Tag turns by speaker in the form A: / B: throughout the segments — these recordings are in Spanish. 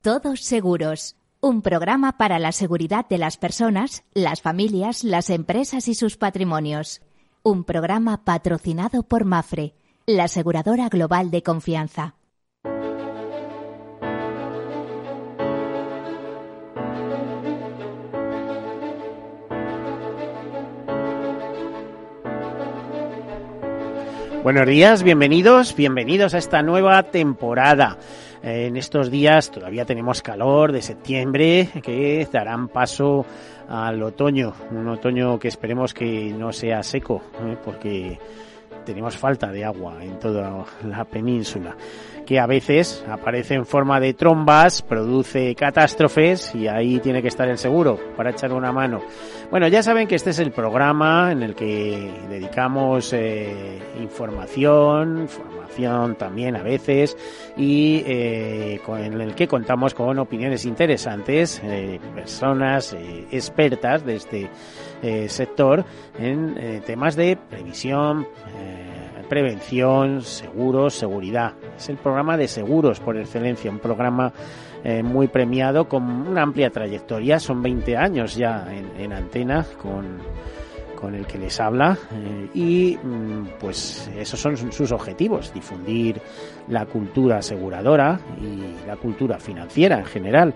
A: Todos Seguros, un programa para la seguridad de las personas, las familias, las empresas y sus patrimonios. Un programa patrocinado por Mafre, la aseguradora global de confianza.
B: Buenos días, bienvenidos, bienvenidos a esta nueva temporada. En estos días todavía tenemos calor de septiembre que darán paso al otoño, un otoño que esperemos que no sea seco, ¿eh? porque tenemos falta de agua en toda la península que a veces aparece en forma de trombas, produce catástrofes y ahí tiene que estar el seguro para echar una mano. Bueno, ya saben que este es el programa en el que dedicamos eh, información, formación también a veces y eh, con, en el que contamos con opiniones interesantes, eh, personas eh, expertas de este eh, sector en eh, temas de previsión. Eh, prevención, seguros, seguridad. Es el programa de seguros por excelencia, un programa eh, muy premiado con una amplia trayectoria. Son 20 años ya en, en antena con, con el que les habla eh, y mm, pues esos son sus objetivos, difundir la cultura aseguradora y la cultura financiera en general.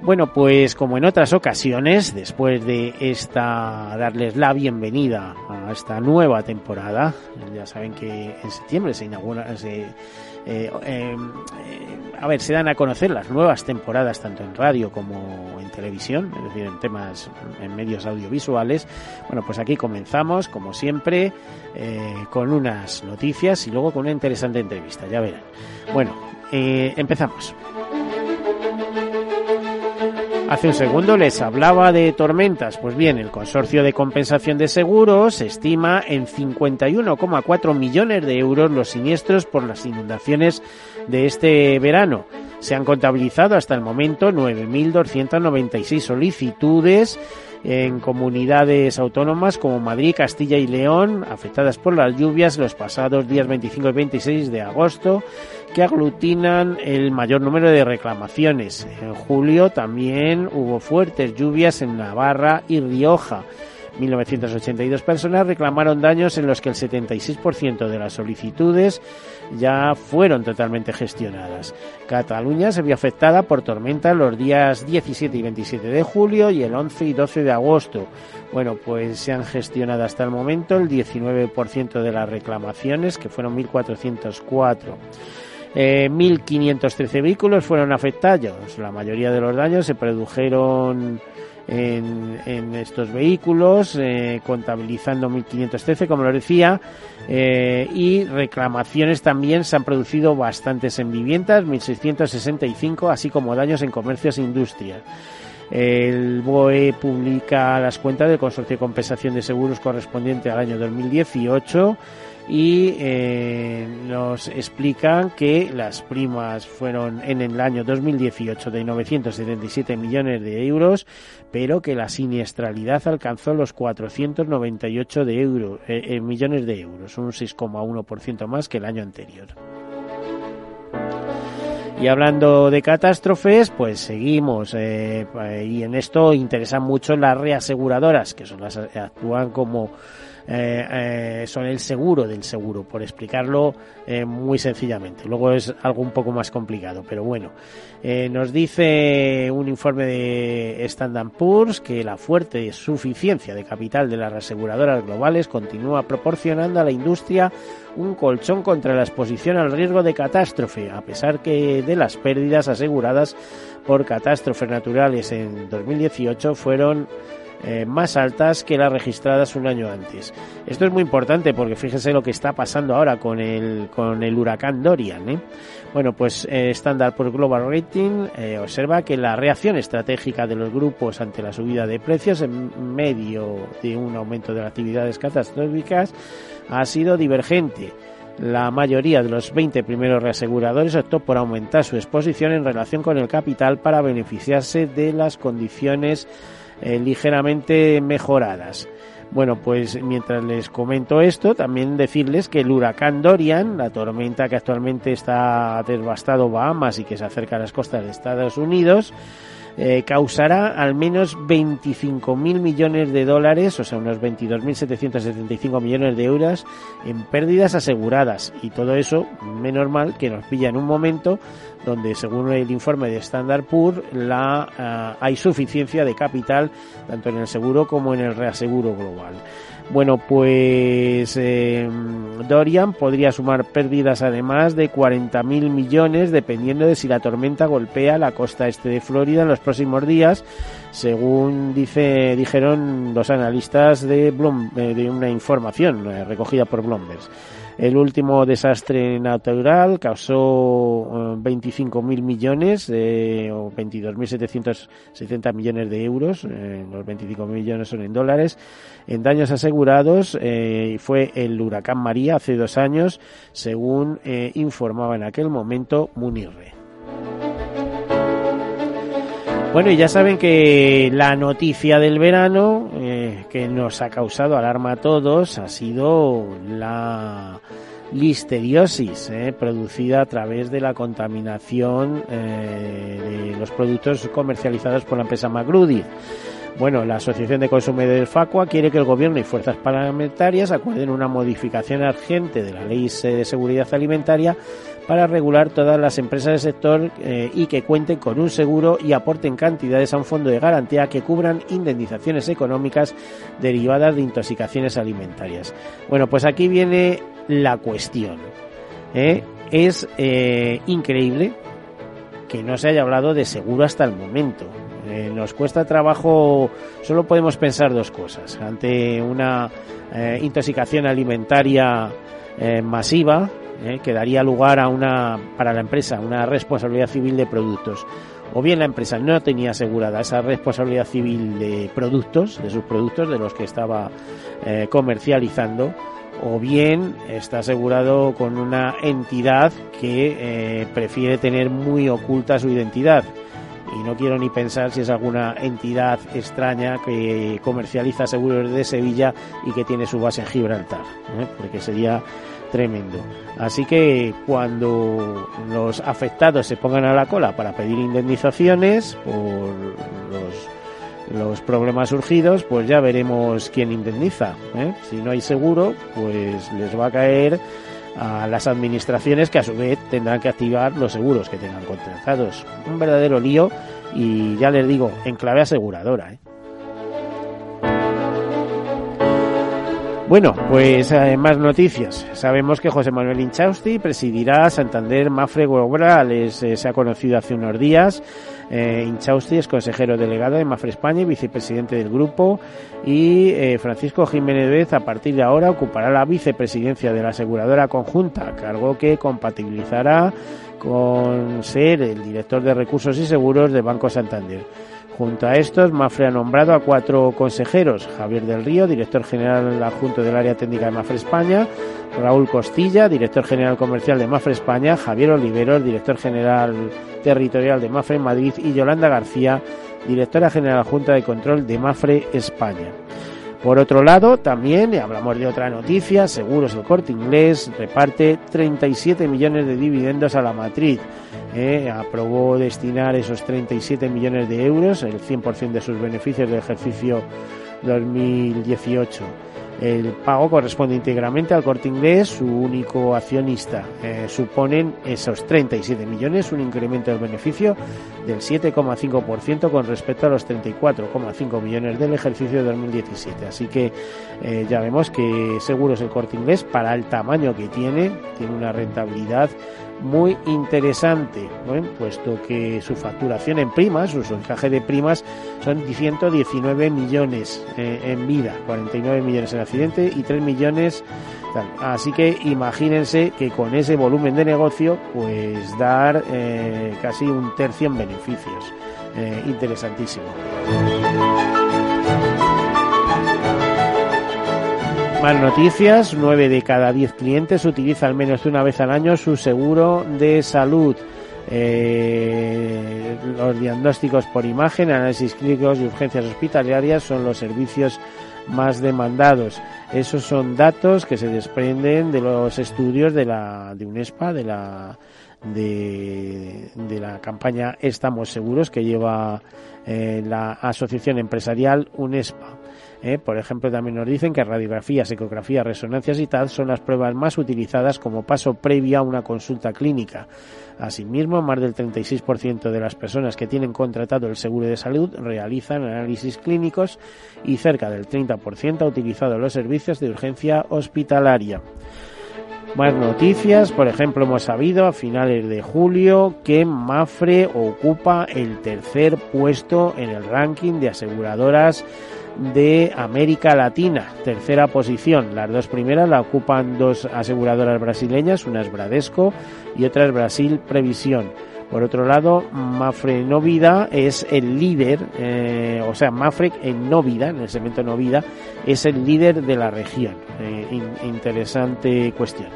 B: Bueno, pues como en otras ocasiones, después de esta darles la bienvenida a esta nueva temporada, ya saben que en septiembre se inaugura, se, eh, eh, a ver, se dan a conocer las nuevas temporadas tanto en radio como en televisión, es decir, en temas, en medios audiovisuales. Bueno, pues aquí comenzamos, como siempre, eh, con unas noticias y luego con una interesante entrevista, ya verán. Bueno, eh, empezamos. Hace un segundo les hablaba de tormentas. Pues bien, el Consorcio de Compensación de Seguros estima en 51,4 millones de euros los siniestros por las inundaciones de este verano. Se han contabilizado hasta el momento 9.296 solicitudes en comunidades autónomas como Madrid, Castilla y León, afectadas por las lluvias los pasados días 25 y 26 de agosto, que aglutinan el mayor número de reclamaciones. En julio también hubo fuertes lluvias en Navarra y Rioja. 1982 personas reclamaron daños en los que el 76% de las solicitudes ya fueron totalmente gestionadas. Cataluña se vio afectada por tormentas los días 17 y 27 de julio y el 11 y 12 de agosto. Bueno, pues se han gestionado hasta el momento el 19% de las reclamaciones, que fueron 1.404. Eh, 1.513 vehículos fueron afectados. La mayoría de los daños se produjeron en, en estos vehículos, eh, contabilizando 1.513, como lo decía, eh, y reclamaciones también se han producido bastantes en viviendas, 1.665, así como daños en comercios e industrias. El BOE publica las cuentas del Consorcio de Compensación de Seguros correspondiente al año 2018 y eh, nos explican que las primas fueron en el año 2018 de 977 millones de euros, pero que la siniestralidad alcanzó los 498 de euro, eh, eh, millones de euros, un 6,1% más que el año anterior. Y hablando de catástrofes, pues seguimos. Eh, y en esto interesan mucho las reaseguradoras, que son las actúan como eh, eh, son el seguro del seguro, por explicarlo eh, muy sencillamente. Luego es algo un poco más complicado, pero bueno. Eh, nos dice un informe de Standard Poor's que la fuerte suficiencia de capital de las aseguradoras globales continúa proporcionando a la industria un colchón contra la exposición al riesgo de catástrofe, a pesar que de las pérdidas aseguradas por catástrofes naturales en 2018 fueron eh, más altas que las registradas un año antes. Esto es muy importante porque fíjense lo que está pasando ahora con el, con el huracán Dorian. ¿eh? Bueno, pues eh, Standard por Global Rating eh, observa que la reacción estratégica de los grupos ante la subida de precios en medio de un aumento de las actividades catastróficas ha sido divergente. La mayoría de los 20 primeros reaseguradores optó por aumentar su exposición en relación con el capital para beneficiarse de las condiciones eh, ligeramente mejoradas. Bueno, pues mientras les comento esto, también decirles que el huracán Dorian, la tormenta que actualmente está devastado Bahamas y que se acerca a las costas de Estados Unidos, eh, causará al menos 25.000 millones de dólares, o sea, unos 22.775 millones de euros en pérdidas aseguradas. Y todo eso, menos mal, que nos pilla en un momento donde, según el informe de Standard Poor's, la, eh, hay suficiencia de capital tanto en el seguro como en el reaseguro global. Bueno, pues eh, Dorian podría sumar pérdidas además de 40.000 millones dependiendo de si la tormenta golpea la costa este de Florida en los próximos días, según dice dijeron los analistas de, Bloom, eh, de una información eh, recogida por Bloomberg. El último desastre natural causó 25.000 millones eh, o 22.770 millones de euros, eh, los 25.000 millones son en dólares, en daños asegurados. Eh, fue el huracán María hace dos años, según informaba en aquel momento Munirre. Bueno, y ya saben que la noticia del verano eh, que nos ha causado alarma a todos ha sido la listeriosis eh, producida a través de la contaminación eh, de los productos comercializados por la empresa Magrudi. Bueno, la Asociación de Consumidores Facua quiere que el Gobierno y fuerzas parlamentarias acuerden una modificación urgente de la Ley de Seguridad Alimentaria para regular todas las empresas del sector eh, y que cuenten con un seguro y aporten cantidades a un fondo de garantía que cubran indemnizaciones económicas derivadas de intoxicaciones alimentarias. Bueno, pues aquí viene la cuestión. ¿eh? Es eh, increíble que no se haya hablado de seguro hasta el momento. Eh, nos cuesta trabajo, solo podemos pensar dos cosas. Ante una intoxicación alimentaria masiva, eh, que daría lugar a una, para la empresa, una responsabilidad civil de productos. O bien la empresa no tenía asegurada esa responsabilidad civil de productos, de sus productos, de los que estaba eh, comercializando, o bien está asegurado con una entidad que eh, prefiere tener muy oculta su identidad. Y no quiero ni pensar si es alguna entidad extraña que comercializa seguros de Sevilla y que tiene su base en Gibraltar, ¿eh? porque sería tremendo. Así que cuando los afectados se pongan a la cola para pedir indemnizaciones por los, los problemas surgidos, pues ya veremos quién indemniza. ¿eh? Si no hay seguro, pues les va a caer a las administraciones que a su vez tendrán que activar los seguros que tengan contratados. Un verdadero lío y ya les digo, en clave aseguradora. ¿eh? Bueno, pues eh, más noticias. Sabemos que José Manuel Inchausti presidirá Santander Mafre Globales. Eh, se ha conocido hace unos días. Eh, Inchausti es consejero delegado de Mafre España y vicepresidente del grupo. Y eh, Francisco Jiménez a partir de ahora, ocupará la vicepresidencia de la aseguradora conjunta, cargo que compatibilizará con ser el director de recursos y seguros de Banco Santander. Junto a estos, Mafre ha nombrado a cuatro consejeros, Javier del Río, director general adjunto del área técnica de Mafre España, Raúl Costilla, director general comercial de Mafre España, Javier Oliveros, director general territorial de Mafre Madrid. Y Yolanda García, directora general adjunta de control de Mafre España. Por otro lado, también hablamos de otra noticia, Seguros el Corte Inglés reparte 37 millones de dividendos a la matriz. Eh, aprobó destinar esos 37 millones de euros, el 100% de sus beneficios del ejercicio 2018. El pago corresponde íntegramente al corte inglés, su único accionista. Eh, suponen esos 37 millones, un incremento del beneficio del 7,5% con respecto a los 34,5 millones del ejercicio de 2017. Así que eh, ya vemos que Seguros el corte inglés, para el tamaño que tiene, tiene una rentabilidad muy interesante, puesto que su facturación en primas, su encaje de primas, son 119 millones eh, en vida, 49 millones en accidente y 3 millones. Tal. Así que imagínense que con ese volumen de negocio, pues dar eh, casi un tercio en beneficios. Eh, interesantísimo. Más noticias, 9 de cada 10 clientes utiliza al menos una vez al año su seguro de salud. Eh, los diagnósticos por imagen, análisis clínicos y urgencias hospitalarias son los servicios más demandados. Esos son datos que se desprenden de los estudios de la de UNESPA, de la de, la campaña Estamos Seguros que lleva eh, la Asociación Empresarial UNESPA. Eh, por ejemplo, también nos dicen que radiografías, ecografías, resonancias y tal son las pruebas más utilizadas como paso previo a una consulta clínica. Asimismo, más del 36% de las personas que tienen contratado el seguro de salud realizan análisis clínicos y cerca del 30% ha utilizado los servicios de urgencia hospitalaria. Más noticias, por ejemplo, hemos sabido a finales de julio que Mafre ocupa el tercer puesto en el ranking de aseguradoras de América Latina, tercera posición. Las dos primeras la ocupan dos aseguradoras brasileñas, una es Bradesco y otra es Brasil Previsión. Por otro lado, Mafre Novida es el líder, eh, o sea, Mafre en Novida, en el segmento Novida, es el líder de la región. Eh, interesante cuestión.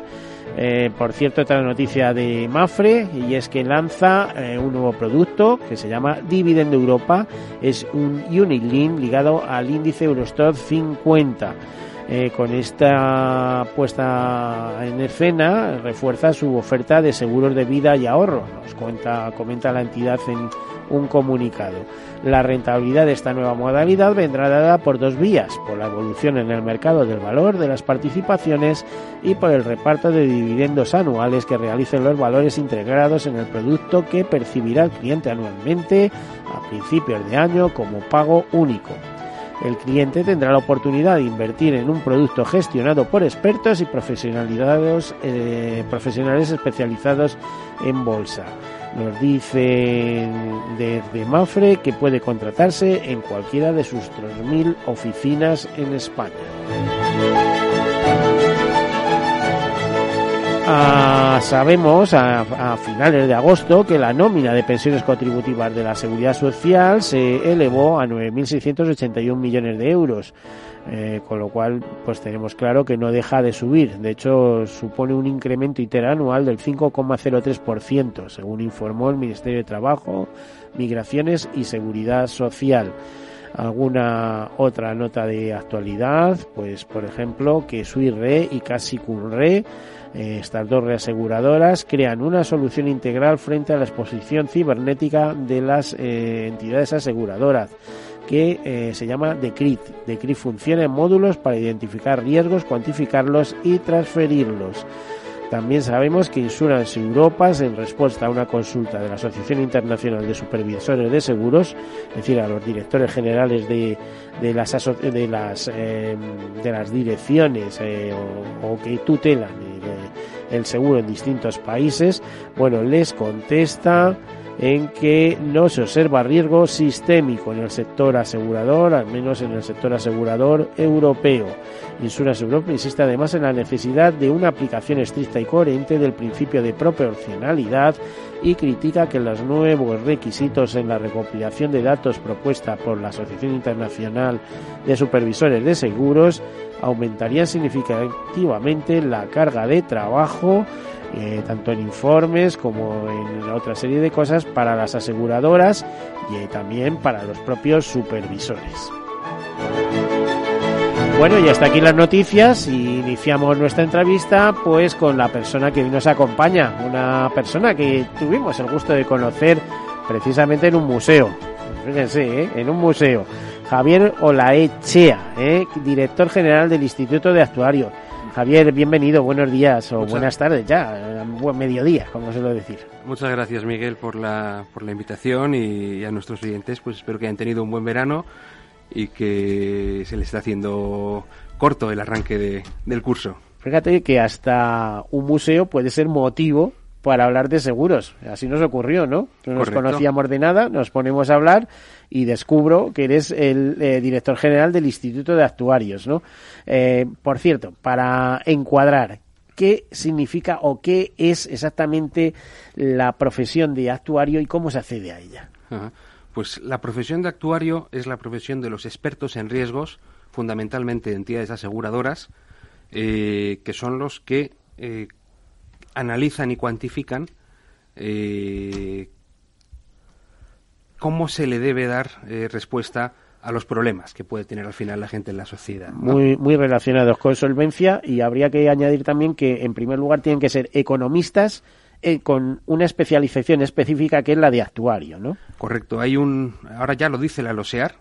B: Eh, por cierto, otra noticia de Mafre y es que lanza eh, un nuevo producto que se llama Dividend Europa. Es un unit link ligado al índice Eurostock 50. Eh, con esta puesta en escena refuerza su oferta de seguros de vida y ahorro. Nos cuenta, comenta la entidad en un comunicado. La rentabilidad de esta nueva modalidad vendrá dada por dos vías, por la evolución en el mercado del valor de las participaciones y por el reparto de dividendos anuales que realicen los valores integrados en el producto que percibirá el cliente anualmente a principios de año como pago único. El cliente tendrá la oportunidad de invertir en un producto gestionado por expertos y eh, profesionales especializados en bolsa. Nos dicen desde Mafre que puede contratarse en cualquiera de sus 3.000 oficinas en España. Ah, sabemos a, finales de agosto que la nómina de pensiones contributivas de la Seguridad Social se elevó a 9.681 millones de euros. Eh, con lo cual pues tenemos claro que no deja de subir. De hecho, supone un incremento interanual del 5,03%, según informó el Ministerio de Trabajo, Migraciones y Seguridad Social. Alguna otra nota de actualidad, pues por ejemplo que Suirre y Casi eh, estas dos reaseguradoras crean una solución integral frente a la exposición cibernética de las eh, entidades aseguradoras que eh, se llama DECRIT. DECRIT funciona en módulos para identificar riesgos, cuantificarlos y transferirlos. También sabemos que Insurance Europa, en respuesta a una consulta de la Asociación Internacional de Supervisores de Seguros, es decir, a los directores generales de, de las, de las, em, de las direcciones eh, o, que tutelan el, el seguro en distintos países, bueno, les contesta en que no se observa riesgo sistémico en el sector asegurador, al menos en el sector asegurador europeo. Insurance Europe insiste además en la necesidad de una aplicación estricta y coherente del principio de proporcionalidad y critica que los nuevos requisitos en la recopilación de datos propuesta por la Asociación Internacional de Supervisores de Seguros aumentarían significativamente la carga de trabajo eh, tanto en informes como en otra serie de cosas para las aseguradoras y eh, también para los propios supervisores. Bueno, y hasta aquí las noticias y iniciamos nuestra entrevista pues con la persona que nos acompaña, una persona que tuvimos el gusto de conocer precisamente en un museo. Fíjense, ¿eh? en un museo. Javier Olaechea, director general del Instituto de Actuarios Javier, bienvenido, buenos días o buenas tardes ya, buen mediodía, como suelo decir.
C: Muchas gracias Miguel por la, por la invitación y, a nuestros oyentes pues espero que hayan tenido un buen verano y que se les está haciendo corto el arranque del curso.
B: Fíjate que hasta un museo puede ser motivo para hablar de seguros. Así nos ocurrió, ¿no? No nos conocíamos de nada, nos ponemos a hablar y descubro que eres el eh, director general del Instituto de Actuarios, ¿no? Eh, por cierto, para encuadrar, ¿qué significa o qué es exactamente la profesión de actuario y cómo se accede a ella?
C: Pues la profesión de actuario es la profesión de los expertos en riesgos, fundamentalmente de entidades aseguradoras, eh, que son los que analizan y cuantifican cómo se le debe dar eh, respuesta a los problemas que puede tener al final la gente en la sociedad.
B: Muy, muy relacionados con solvencia y habría que añadir también que, en primer lugar, tienen que ser economistas eh, con una especialización específica que es la de actuario, ¿no?
C: Correcto. Hay un, ahora ya lo dice la LOSEAR,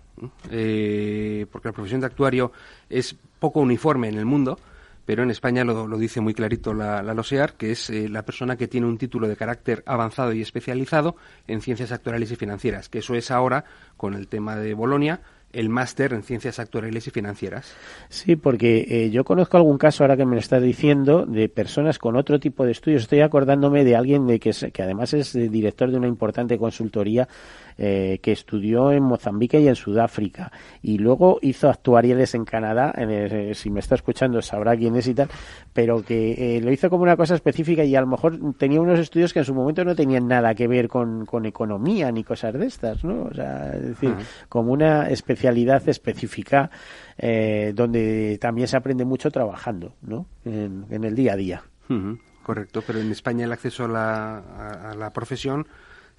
C: eh, porque la profesión de actuario es poco uniforme en el mundo, pero en España lo, dice muy clarito la, LOSEAR, que es eh, la persona que tiene un título de carácter avanzado y especializado en ciencias actuariales y financieras, que eso es ahora, con el tema de Bolonia, el máster en ciencias actuariales y financieras.
B: Sí, porque eh, yo conozco algún caso ahora que me lo estás diciendo de personas con otro tipo de estudios. Estoy acordándome de alguien de que, que además es director de una importante consultoría eh, que estudió en Mozambique y en Sudáfrica y luego hizo actuariales en Canadá. En si me está escuchando sabrá quién es y tal, pero que eh, lo hizo como una cosa específica y a lo mejor tenía unos estudios que en su momento no tenían nada que ver con, con economía ni cosas de estas, ¿no? O sea, es decir, como una especialidad específica eh, donde también se aprende mucho trabajando, ¿no? En, el día a día.
C: Correcto, pero en España el acceso a la, a la profesión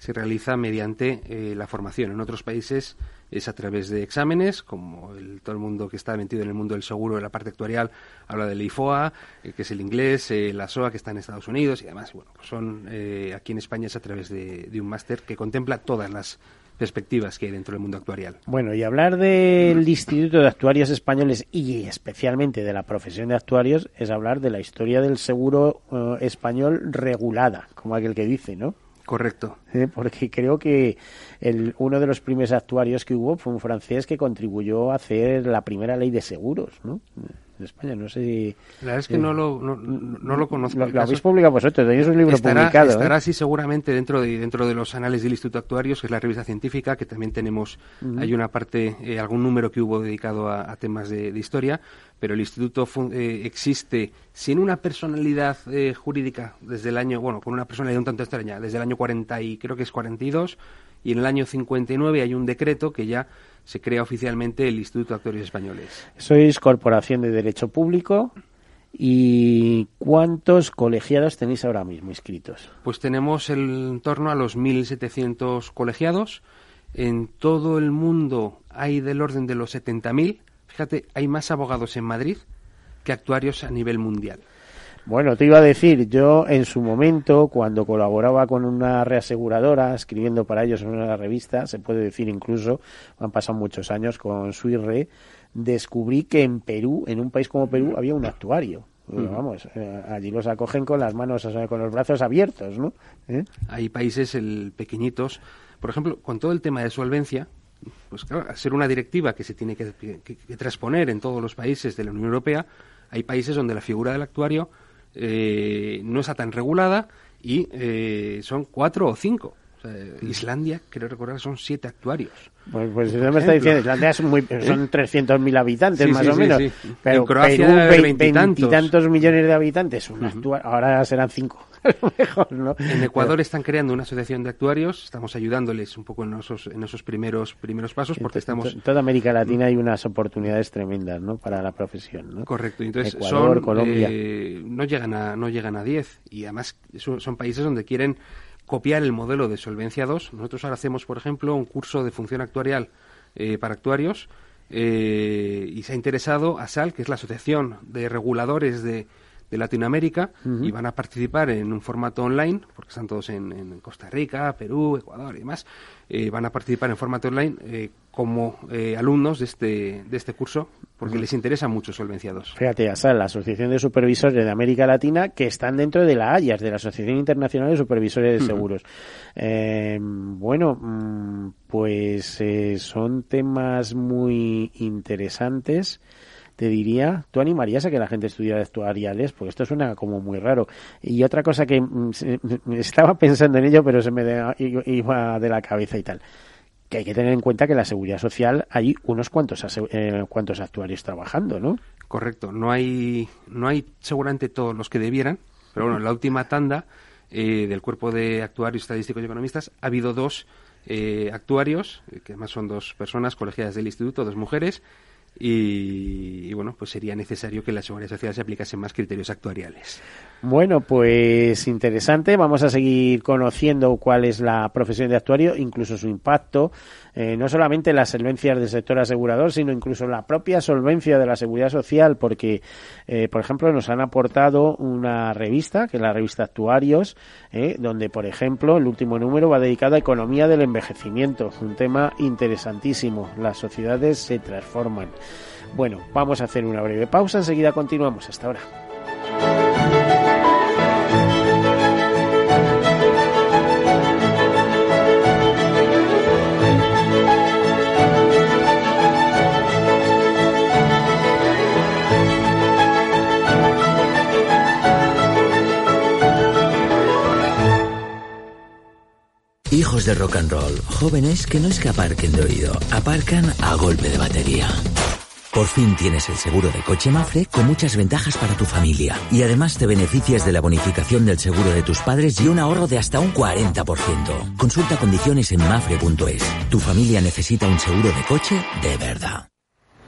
C: se realiza mediante eh, la formación. En otros países es a través de exámenes, como el, todo el mundo que está metido en el mundo del seguro de la parte actuarial habla del IFOA, eh, que es el inglés, eh, la SOA que está en Estados Unidos y además, bueno, pues son aquí en España es a través de, un máster que contempla todas las perspectivas que hay dentro del mundo actuarial.
B: Bueno, y hablar del Instituto de Actuarios Españoles y especialmente de la profesión de actuarios es hablar de la historia del seguro español regulada, como aquel que dice, ¿no?
C: Correcto.
B: Porque creo que el, uno de los primeros actuarios que hubo fue un francés que contribuyó a hacer la primera ley de seguros, ¿no? España, no sé si...
C: La verdad es que no, lo, no, no, lo conozco.
B: Lo, habéis publicado vosotros, tenéis un libro publicado. ¿eh?
C: Estará así seguramente dentro de, dentro de los anales del Instituto Actuarios, que es la revista científica, que también tenemos, hay una parte, eh, algún número que hubo dedicado a, temas de, historia, pero el instituto eh, existe sin una personalidad jurídica desde el año, bueno, con una personalidad un tanto extraña, desde el año 40 y creo que es 42, y en el año 59 hay un decreto que ya se crea oficialmente el Instituto de Actuarios Españoles.
B: Sois Corporación de Derecho Público. ¿Y cuántos colegiados tenéis ahora mismo inscritos?
C: Pues tenemos en torno a los 1.700 colegiados. En todo el mundo hay del orden de los 70.000. Fíjate, hay más abogados en Madrid que actuarios a nivel mundial.
B: Bueno, te iba a decir, yo en su momento, cuando colaboraba con una reaseguradora, escribiendo para ellos en una revista, se puede decir incluso, han pasado muchos años con Suirre, descubrí que en Perú, en un país como Perú, había un actuario. Vamos, eh, allí los acogen con las manos, con los brazos abiertos, ¿no?
C: ¿Eh? Hay países el, pequeñitos, por ejemplo, con todo el tema de solvencia, pues claro, al ser una directiva que se tiene que, que transponer en todos los países de la Unión Europea, hay países donde la figura del actuario eh, no está tan regulada y eh, son cuatro o cinco. Mm. Islandia, creo recordar, son siete actuarios.
B: Pues, pues me está diciendo, Islandia son, muy, son 300.000 habitantes más o menos. Pero
C: en Croacia, Perú,
B: veintitantos millones de habitantes. Ahora serán cinco.
C: En Ecuador están creando una asociación de actuarios, estamos ayudándoles un poco en esos, en esos primeros, primeros pasos porque estamos...
B: En toda América Latina hay unas oportunidades tremendas ¿no? para la profesión. ¿no?
C: Correcto, entonces Ecuador, Colombia. Eh, no llegan a no llegan a 10 y además son, países donde quieren copiar el modelo de Solvencia 2. Nosotros ahora hacemos, por ejemplo, un curso de función actuarial eh, para actuarios eh, y se ha interesado a SAL, que es la Asociación de Reguladores de de Latinoamérica y van a participar en un formato online, porque están todos en, Costa Rica, Perú, Ecuador y demás, eh, van a participar en formato online eh, como eh, alumnos de este, de este curso, porque les interesa mucho Solvenciados.
B: Fíjate, ASAL, la Asociación de Supervisores de América Latina, que están dentro de la AYAS, de la Asociación Internacional de Supervisores de Seguros. bueno, mm, pues son temas muy interesantes te diría, tú animarías a que la gente estudiara actuariales, porque esto suena como muy raro. Y otra cosa que mm, estaba pensando en ello, pero se me iba de la cabeza y tal que hay que tener en cuenta que la seguridad social hay unos cuantos eh, cuantos actuarios trabajando, ¿no?
C: Correcto, no hay no hay seguramente todos los que debieran, pero bueno, en la última tanda eh, del cuerpo de actuarios estadísticos y economistas ha habido dos eh, actuarios, que además son dos personas colegiadas del instituto, dos mujeres, y, bueno, pues sería necesario que la Seguridad Social se aplicasen más criterios actuariales.
B: Bueno, pues interesante. Vamos a seguir conociendo cuál es la profesión de actuario, incluso su impacto, eh, no solamente en las solvencias del sector asegurador, sino incluso la propia solvencia de la seguridad social, porque, eh, por ejemplo, nos han aportado una revista, que es la revista Actuarios, eh, donde, por ejemplo, el último número va dedicado a economía del envejecimiento, un tema interesantísimo. Las sociedades se transforman. Bueno, vamos a hacer una breve pausa, enseguida continuamos. Hasta ahora.
D: Hijos de rock and roll, jóvenes que no es que aparquen de oído, aparcan a golpe de batería. Por fin tienes el seguro de coche Mafre con muchas ventajas para tu familia. Y además te beneficias de la bonificación del seguro de tus padres y un ahorro de hasta un 40%. Consulta condiciones en mafre.es. Tu familia necesita un seguro de coche de verdad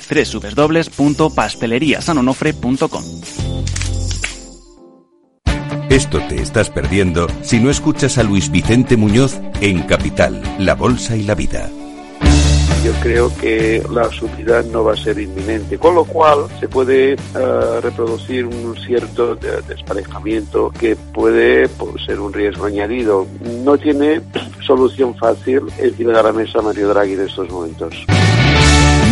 E: www.pasteleriasanonofre.com.
F: Esto te estás perdiendo si no escuchas a Luis Vicente Muñoz en Capital, La Bolsa y la Vida.
G: Yo creo que la subida no va a ser inminente, con lo cual se puede eh, reproducir un cierto de- desparejamiento que puede pues, ser un riesgo añadido. No tiene solución fácil encima de la mesa Mario Draghi en estos momentos.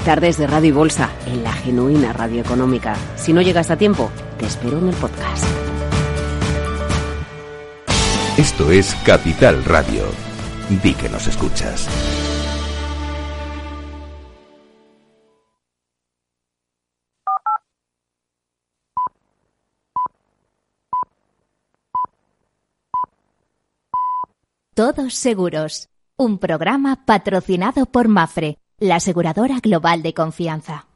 H: Tardes de Radio y Bolsa, en la genuina radio económica. Si no llegas a tiempo, te espero en el podcast.
F: Esto es Capital Radio. Di que nos escuchas.
A: Todos Seguros, un programa patrocinado por Mafre, la aseguradora global de confianza.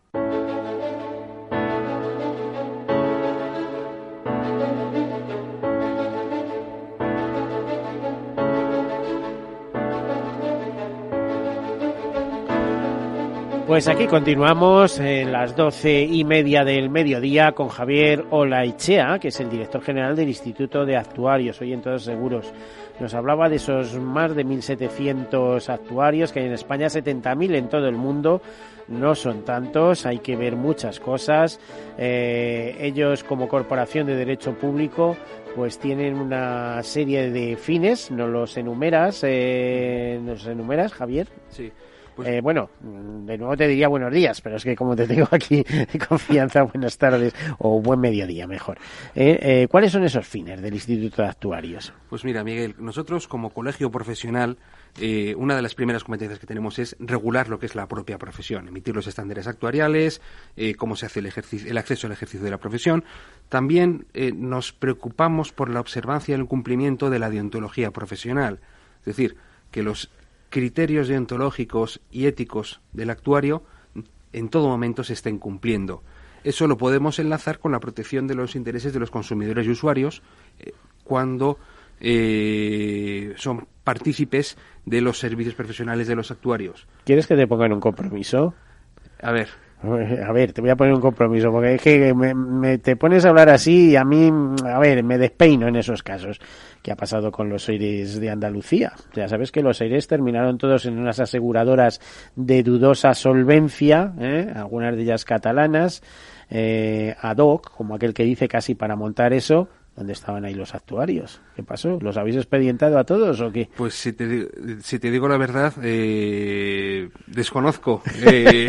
B: Pues aquí continuamos en las doce y media del mediodía con Javier Olaichea, que es el director general del Instituto de Actuarios, hoy en Todos Seguros. Nos hablaba de esos más de 1.700 actuarios que hay en España, 70.000 en todo el mundo. No son tantos, hay que ver muchas cosas. Eh, ellos como corporación de derecho público pues tienen una serie de fines, ¿nos los enumeras? Eh, ¿Nos enumeras, Javier?
C: Sí.
B: Pues eh, bueno, de nuevo te diría buenos días, pero es que como te tengo aquí confianza, buenas tardes o buen mediodía mejor. Eh, eh, ¿Cuáles son esos fines del Instituto de Actuarios?
C: Pues mira, Miguel, nosotros como colegio profesional, una de las primeras competencias que tenemos es regular lo que es la propia profesión, emitir los estándares actuariales, cómo se hace el, el, acceso al ejercicio de la profesión. También nos preocupamos por la observancia y el cumplimiento de la deontología profesional. Es decir, que los criterios deontológicos y éticos del actuario en todo momento se estén cumpliendo. Eso lo podemos enlazar con la protección de los intereses de los consumidores y usuarios eh, cuando eh, son partícipes de los servicios profesionales de los actuarios.
B: ¿Quieres que te pongan un compromiso?
C: A ver.
B: A ver, te voy a poner un compromiso, porque es que me, te pones a hablar así y a mí, a ver, me despeino en esos casos. ¿Qué ha pasado con los aires de Andalucía? Ya sabes que los aires terminaron todos en unas aseguradoras de dudosa solvencia, ¿eh? algunas de ellas catalanas, eh, ad hoc, como aquel que dice casi para montar eso, ¿Dónde estaban ahí los actuarios? ¿Qué pasó? ¿Los habéis expedientado a todos o qué?
C: Pues si te, si te digo la verdad, eh, desconozco. Eh,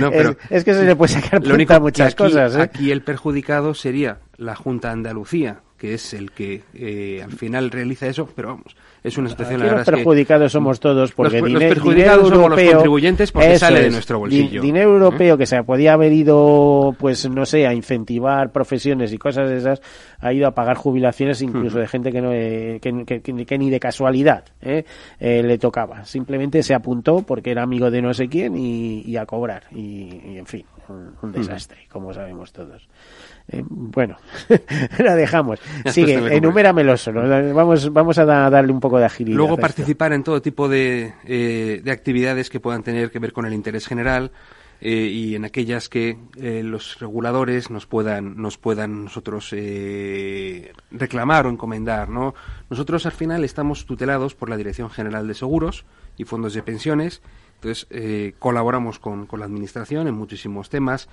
B: no, pero es, que se le puede sacar lo único, muchas cosas. ¿eh?
C: Aquí el perjudicado sería la Junta de Andalucía, que es el que eh, al final realiza eso, pero vamos, es una situación
B: la
C: verdad
B: los perjudicados somos todos porque
C: los,
B: dinero,
C: perjudicados
B: somos
C: los contribuyentes porque sale de nuestro bolsillo.
B: dinero europeo que se podía haber ido, pues no sé, a incentivar profesiones y cosas de esas, ha ido a pagar jubilaciones incluso de gente que no eh, que, ni de casualidad eh, eh, le tocaba. Simplemente se apuntó porque era amigo de no sé quién y, a cobrar y, en fin, un, desastre, como sabemos todos. Eh, bueno, la dejamos. Sigue, enuméramelo solo. Vamos, vamos a darle un poco de agilidad.
C: Luego participar en todo tipo de, eh, de, actividades que puedan tener que ver con el interés general eh, y en aquellas que los reguladores nos puedan, nos puedan nosotros reclamar o encomendar. ¿no? Nosotros al final estamos tutelados por la Dirección General de Seguros y Fondos de Pensiones. Entonces, colaboramos con, con la Administración en muchísimos temas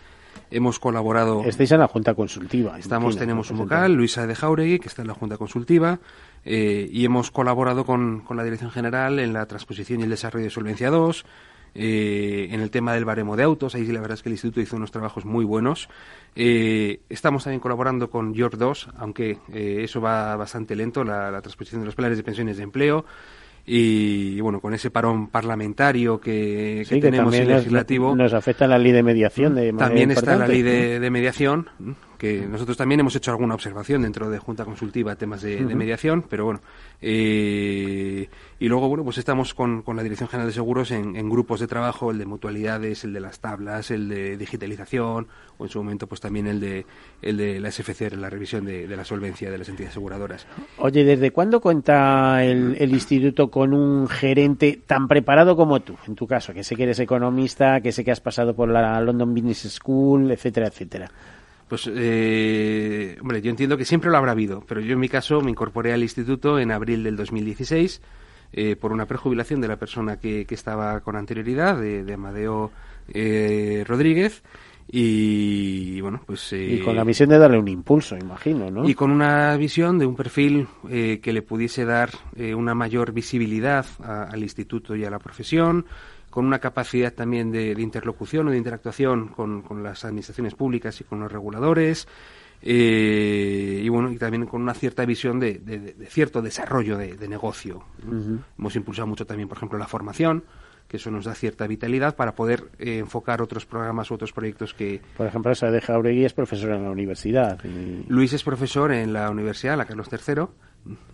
C: hemos colaborado.
B: Estáis en la Junta Consultiva.
C: Estamos, tenemos un vocal, Luisa de Jauregui, que está en la Junta Consultiva, eh, y hemos colaborado con, con, la Dirección General en la transposición y el desarrollo de Solvencia II, eh, en el tema del baremo de autos, ahí la verdad es que el Instituto hizo unos trabajos muy buenos. Eh, estamos también colaborando con York 2, aunque eso va bastante lento, la, la transposición de los planes de pensiones de empleo y bueno, con ese parón parlamentario que, tenemos en legislativo.
B: Nos, afecta la ley de mediación. De
C: también está la ley de, mediación, que nosotros también hemos hecho alguna observación dentro de Junta Consultiva temas de, mediación, pero bueno. Eh, y luego, bueno, pues estamos con, con la Dirección General de Seguros en, en, grupos de trabajo, el de mutualidades, el de las tablas, el de digitalización, o en su momento, pues también el de, el de la SFCR, la revisión de, de la solvencia de las entidades aseguradoras.
B: Oye, ¿desde cuándo cuenta el, el instituto con un gerente tan preparado como tú, en tu caso, que sé que eres economista, que sé que has pasado por la London Business School, etcétera, etcétera?
C: Pues, eh, hombre, yo entiendo que siempre lo habrá habido, pero yo en mi caso me incorporé al instituto en abril del 2016 eh, por una prejubilación de la persona que, que estaba con anterioridad, de, Amadeo eh, Rodríguez. Y bueno, pues.
B: y con la misión de darle un impulso, imagino, ¿no?
C: Y con una visión de un perfil que le pudiese dar una mayor visibilidad al instituto y a la profesión, con una capacidad también de, interlocución o de interactuación con, las administraciones públicas y con los reguladores. Eh, y bueno, y también con una cierta visión de, cierto desarrollo de, negocio. Hemos impulsado mucho también, por ejemplo, la formación que eso nos da cierta vitalidad para poder eh, enfocar otros programas u otros proyectos que...
B: Por ejemplo, esa de Jauregui es profesor en la universidad.
C: Luis es profesor en la universidad, la Carlos III,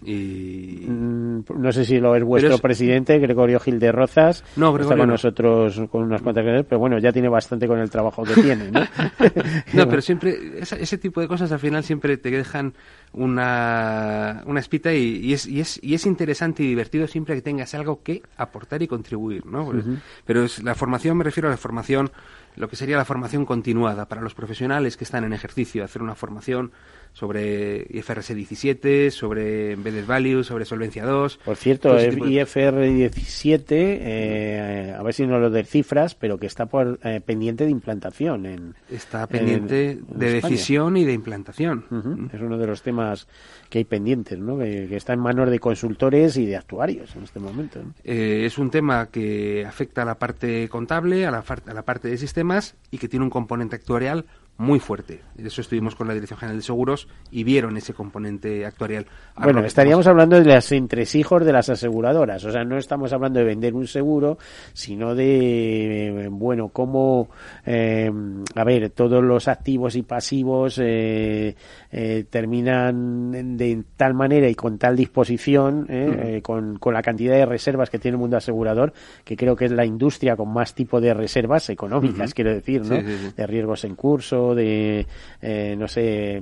C: y
B: mm, no sé si lo es vuestro presidente Gregorio Gil de Rozas.
C: No Gregorio
B: está con nosotros con unas cuantas pero bueno ya tiene bastante con el trabajo que tiene no,
C: no pero siempre ese tipo de cosas al final siempre te dejan una, una espita y, es, y, es, y es interesante y divertido siempre que tengas algo que aportar y contribuir no pero es la formación me refiero a la formación lo que sería la formación continuada para los profesionales que están en ejercicio hacer una formación sobre IFRS 17, sobre Embedded Value, sobre Solvencia 2.
B: Por cierto, IFRS 17, eh, a ver si no lo de cifras, pero que está por, eh, pendiente de implantación. En,
C: está pendiente de decisión y de implantación.
B: Es uno de los temas que hay pendientes, ¿no? que, está en manos de consultores y de actuarios en este momento.
C: Eh, es un tema que afecta a la parte contable, a la, a la parte de sistemas y que tiene un componente actuarial muy fuerte. De eso estuvimos con la Dirección General de Seguros y vieron ese componente actuarial.
B: bueno, estaríamos hablando de los entresijos de las aseguradoras. O sea, no estamos hablando de vender un seguro, sino de, bueno, cómo, eh, a ver, todos los activos y pasivos eh, eh, terminan de tal manera y con tal disposición, con, con la cantidad de reservas que tiene el mundo asegurador, que creo que es la industria con más tipo de reservas económicas, quiero decir, ¿no? De riesgos en curso de, eh, no sé,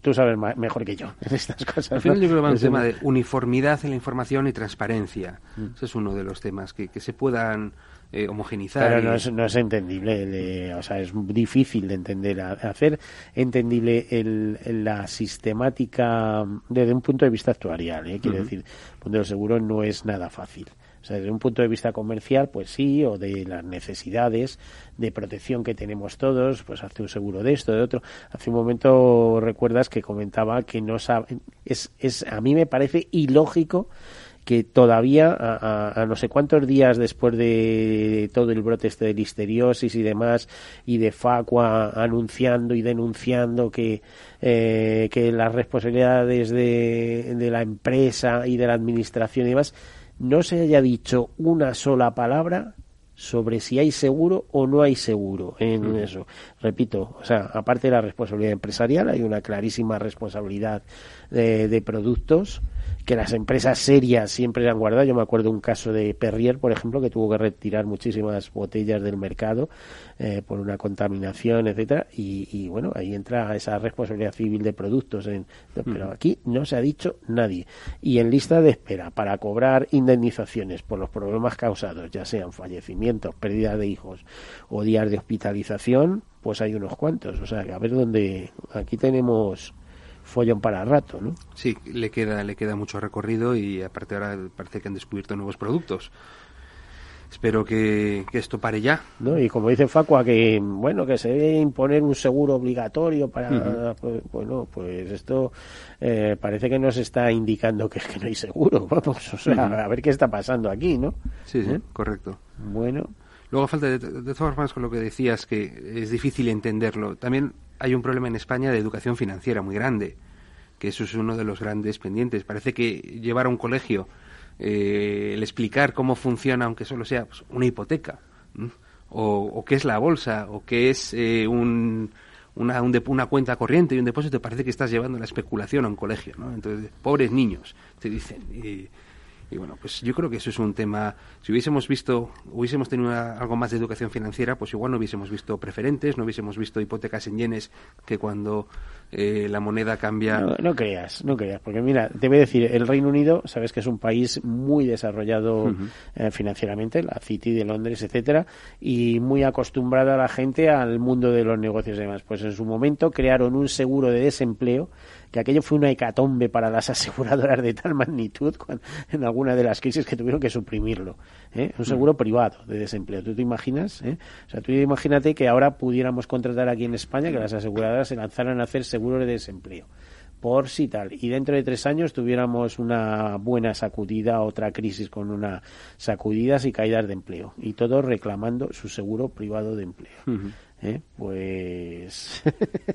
B: tú sabes mejor que yo en estas cosas.
C: Al final yo creo que va un tema de uniformidad en la información y transparencia. Mm. Ese es uno de los temas, que, que se puedan eh, homogenizar.
B: Pero no, es, no es entendible, o sea, es difícil de entender. Hacer entendible el, la sistemática desde un punto de vista actuarial, ¿eh? quiero decir, punto de seguro no es nada fácil. O sea, desde un punto de vista comercial, pues sí, o de las necesidades de protección que tenemos todos, pues hace un seguro de esto, de otro. Hace un momento recuerdas que comentaba que no sabe, es, es, a mí me parece ilógico que todavía a, no sé cuántos días después de todo el brote este de listeriosis y demás y de Facua anunciando y denunciando que eh, que las responsabilidades de, de la empresa y de la administración y demás no se haya dicho una sola palabra sobre si hay seguro o no hay seguro en eso. Repito, o sea, aparte de la responsabilidad empresarial, hay una clarísima responsabilidad de, de productos que las empresas serias siempre han guardado. Yo me acuerdo un caso de Perrier, por ejemplo, que tuvo que retirar muchísimas botellas del mercado eh, por una contaminación, etcétera. Y, bueno, ahí entra esa responsabilidad civil de productos. pero aquí no se ha dicho nadie. Y en lista de espera para cobrar indemnizaciones por los problemas causados, ya sean fallecimientos, pérdida de hijos o días de hospitalización, pues hay unos cuantos. O sea, a ver dónde. Aquí tenemos follón para rato, ¿no?
C: Sí, le queda, le queda mucho recorrido y aparte ahora parece que han descubierto nuevos productos. Espero que, esto pare ya.
B: ¿No? Y como dice Facua, que bueno, que se debe imponer un seguro obligatorio para. pues, bueno, pues esto eh, parece que nos está indicando que, que no hay seguro. Vamos, o sea, a ver qué está pasando aquí, ¿no?
C: Sí, sí, ¿Eh? correcto.
B: Bueno.
C: Luego, falta de, de todas formas, con lo que decías, que es difícil entenderlo. También hay un problema en España de educación financiera muy grande, que eso es uno de los grandes pendientes. Parece que llevar a un colegio eh, el explicar cómo funciona, aunque solo sea pues, una hipoteca, o, qué es la bolsa, o qué es eh, un, una, una cuenta corriente y un depósito, parece que estás llevando la especulación a un colegio. ¿no? Entonces, pobres niños, te dicen. Y bueno, pues yo creo que eso es un tema. Si hubiésemos visto, hubiésemos tenido algo más de educación financiera, pues igual no hubiésemos visto preferentes, no hubiésemos visto hipotecas en yenes que cuando eh, la moneda cambia.
B: No, creas, no creas, porque mira, te voy a decir, el Reino Unido, sabes que es un país muy desarrollado eh, financieramente, la City de Londres, etcétera, y muy acostumbrada a la gente al mundo de los negocios y demás. Pues en su momento crearon un seguro de desempleo que aquello fue una hecatombe para las aseguradoras de tal magnitud en alguna de las crisis que tuvieron que suprimirlo. ¿eh? Un seguro privado de desempleo. ¿Tú te imaginas? ¿eh? O sea, tú imagínate que ahora pudiéramos contratar aquí en España que las aseguradoras se lanzaran a hacer seguros de desempleo por si tal. Y dentro de tres años tuviéramos una buena sacudida, otra crisis con unas sacudidas y caídas de empleo. Y todos reclamando su seguro privado de empleo. ¿Eh? Pues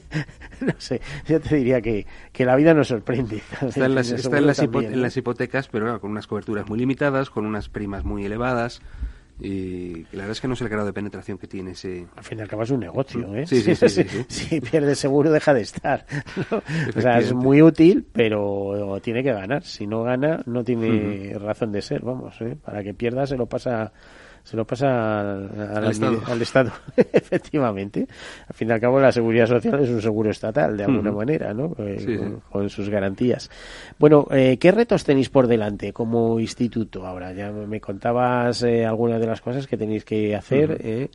B: no sé, yo te diría que, que la vida nos sorprende.
C: Está en las, está en las, en las hipotecas, pero claro, con unas coberturas muy limitadas, con unas primas muy elevadas. Y la verdad es que no sé el grado de penetración que tiene ese.
B: Al fin y al cabo es un negocio, ¿eh?
C: Sí, sí, sí. sí,
B: si pierde seguro, deja de estar. O sea, es muy útil, pero tiene que ganar. Si no gana, no tiene razón de ser, vamos, ¿eh? Para que pierda, se lo pasa se lo pasa al, al, estado. efectivamente. Al fin y al cabo, la seguridad social es un seguro estatal, de alguna manera, ¿no? Eh, con, sus garantías. Bueno, eh, ¿qué retos tenéis por delante como instituto ahora? Ya me contabas eh, algunas de las cosas que tenéis que hacer,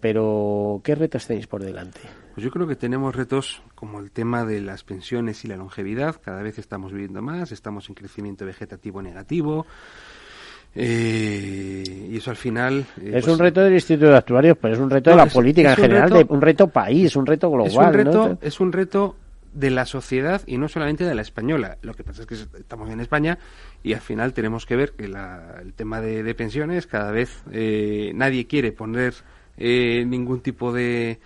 B: pero ¿qué retos tenéis por delante?
C: Pues yo creo que tenemos retos como el tema de las pensiones y la longevidad. Cada vez estamos viviendo más, estamos en crecimiento vegetativo negativo. Eh, y eso al final...
B: Eh, es un pues reto del Instituto de Actuarios, pero es un reto de la política en general, de, un reto país, un reto global. Es
C: un reto, es un reto de la sociedad y no solamente de la española. Lo que pasa es que estamos en España y al final tenemos que ver que el tema de, pensiones cada vez eh, nadie quiere poner ningún tipo de,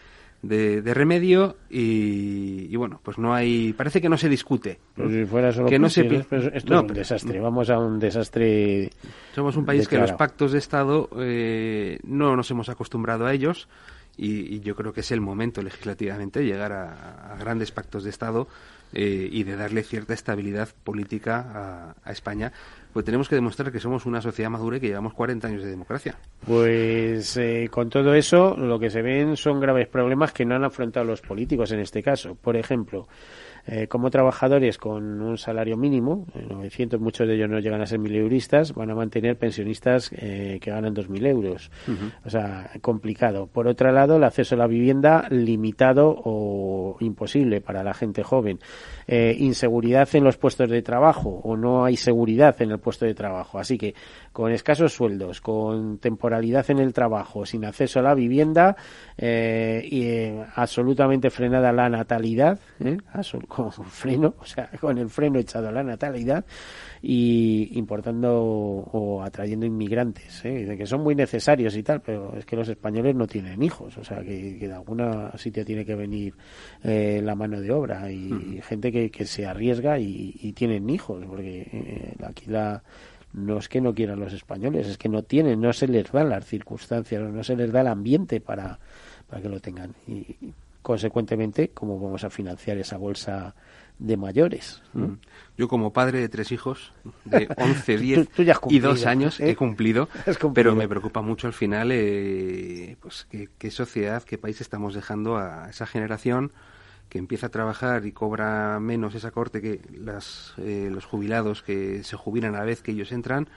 C: de, remedio y, bueno, pues no hay, parece que no se discute.
B: Pues si fuera solo que no se, esto es un desastre, vamos a un desastre.
C: Somos un país que los pactos de Estado eh, no nos hemos acostumbrado a ellos y, yo creo que es el momento legislativamente llegar a, grandes pactos de Estado eh, y de darle cierta estabilidad política a, España pues tenemos que demostrar que somos una sociedad madura y que llevamos 40 años de democracia.
B: Pues eh, con todo eso, lo que se ven son graves problemas que no han afrontado los políticos en este caso. Por ejemplo, eh, como trabajadores con un salario mínimo, 900, eh, muchos de ellos no llegan a ser mileuristas, van a mantener pensionistas eh, que ganan 2.000 euros. O sea, complicado. Por otro lado, el acceso a la vivienda limitado o imposible para la gente joven. inseguridad en los puestos de trabajo o no hay seguridad en el puesto de trabajo. Así que con escasos sueldos, con temporalidad en el trabajo, sin acceso a la vivienda y absolutamente frenada la natalidad, con freno, o sea, con el freno echado a la natalidad y importando o atrayendo inmigrantes, ¿eh? que son muy necesarios y tal, pero es que los españoles no tienen hijos, o sea, que, de alguna sitio tiene que venir eh, la mano de obra y, gente que, que, se arriesga y, tienen hijos, porque eh, aquí la no es que no quieran los españoles, es que no tienen, no se les dan las circunstancias, no se les da el ambiente para, para que lo tengan. Y, consecuentemente, cómo vamos a financiar esa bolsa de mayores. Mm.
C: Yo como padre de tres hijos, de 11, 10 y 2 años, ¿eh? he cumplido, pero me preocupa mucho al final eh, pues qué, sociedad, qué país estamos dejando a esa generación que empieza a trabajar y cobra menos esa corte que las, eh, los jubilados que se jubilan a la vez que ellos entran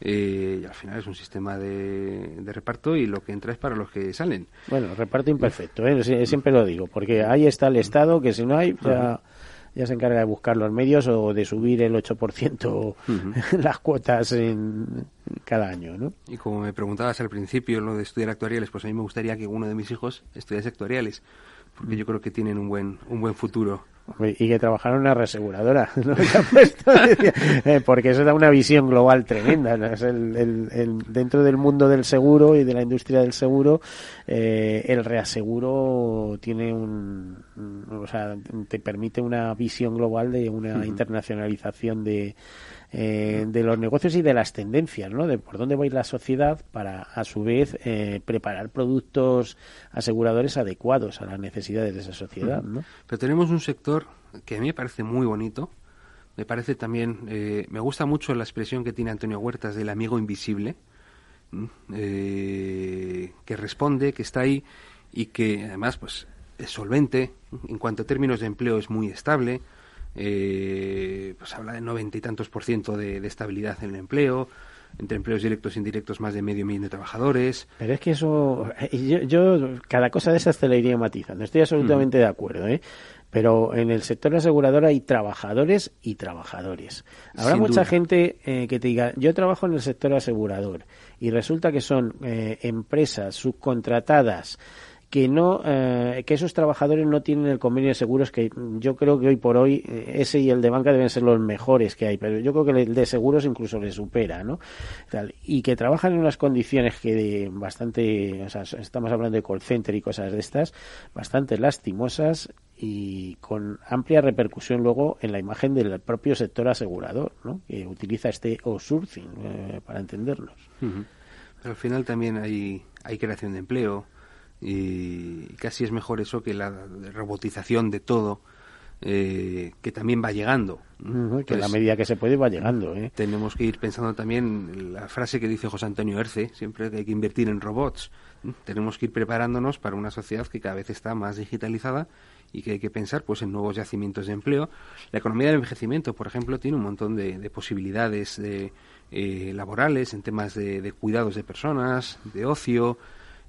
C: eh, y al final es un sistema de, reparto y lo que entra es para los que salen.
B: Bueno, reparto imperfecto, ¿eh? siempre lo digo, porque ahí está el Estado que si no hay, ya, ya se encarga de buscar los medios o de subir el 8% las cuotas en cada año, ¿no?
C: Y como me preguntabas al principio lo de estudiar actuariales, pues a mí me gustaría que uno de mis hijos estudiase actuariales, porque yo creo que tienen un buen, un buen futuro.
B: Y que trabajaron en una reaseguradora, eh, porque eso da una visión global tremenda. Es el, dentro del mundo del seguro y de la industria del seguro, eh, el reaseguro tiene un, o sea, te permite una visión global de una internacionalización de, eh, de los negocios y de las tendencias, ¿no? De por dónde va a ir la sociedad para, a su vez, eh, preparar productos aseguradores adecuados a las necesidades de esa sociedad, ¿no?
C: Pero tenemos un sector que a mí me parece muy bonito. Me parece también, eh, me gusta mucho la expresión que tiene Antonio Huertas del amigo invisible, que responde, que está ahí y que además, pues, es solvente. En cuanto a términos de empleo, es muy estable eh, pues habla de noventa y tantos por ciento de, estabilidad en el empleo, entre empleos directos e indirectos más de medio millón de trabajadores.
B: Pero es que eso, eh, yo, cada cosa de esas te la iría matizando, estoy absolutamente de acuerdo, ¿eh? Pero en el sector asegurador hay trabajadores y trabajadores. Habrá mucha gente eh, que te diga, yo trabajo en el sector asegurador y resulta que son empresas subcontratadas que no eh, que esos trabajadores no tienen el convenio de seguros que yo creo que hoy por hoy eh, ese y el de banca deben ser los mejores que hay pero yo creo que el de seguros incluso le supera no y que trabajan en unas condiciones que bastante o sea, estamos hablando de call center y cosas de estas bastante lastimosas y con amplia repercusión luego en la imagen del propio sector asegurador ¿no? que utiliza este outsourcing eh, para entendernos.
C: Pero al final también hay hay creación de empleo y casi es mejor eso que la robotización de todo eh, que también va llegando.
B: que la medida que se puede va llegando. ¿eh?
C: Tenemos que ir pensando también la frase que dice José Antonio Erce, siempre que hay que invertir en robots. Tenemos que ir preparándonos para una sociedad que cada vez está más digitalizada y que hay que pensar pues en nuevos yacimientos de empleo. La economía del envejecimiento, por ejemplo, tiene un montón de, posibilidades de, eh, laborales en temas de cuidados de personas, de ocio,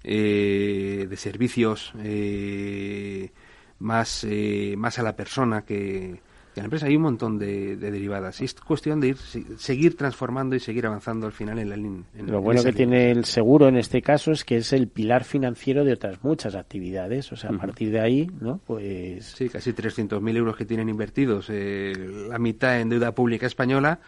C: eh, de servicios eh, más, eh, más a la persona que, a la empresa. Hay un montón de, derivadas. Y es cuestión de ir, seguir transformando y seguir avanzando al final en la línea.
B: Lo bueno que tiene el seguro en este caso es que es el pilar financiero de otras muchas actividades. O sea, a partir de ahí, ¿no? Pues.
C: Sí, casi 300.000 euros que tienen invertidos, la mitad en deuda pública española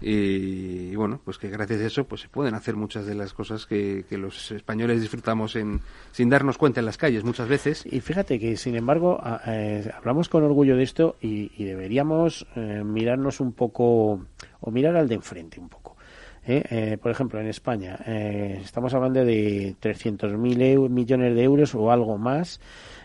C: y, bueno, pues que gracias a eso pues se pueden hacer muchas de las cosas que, los españoles disfrutamos en, sin darnos cuenta en las calles muchas veces.
B: Y fíjate que, sin embargo, eh, hablamos con orgullo de esto y, deberíamos eh, mirarnos un poco, o mirar al de enfrente un poco. ¿Eh? por ejemplo, en España estamos hablando de 300.000 millones de euros o algo más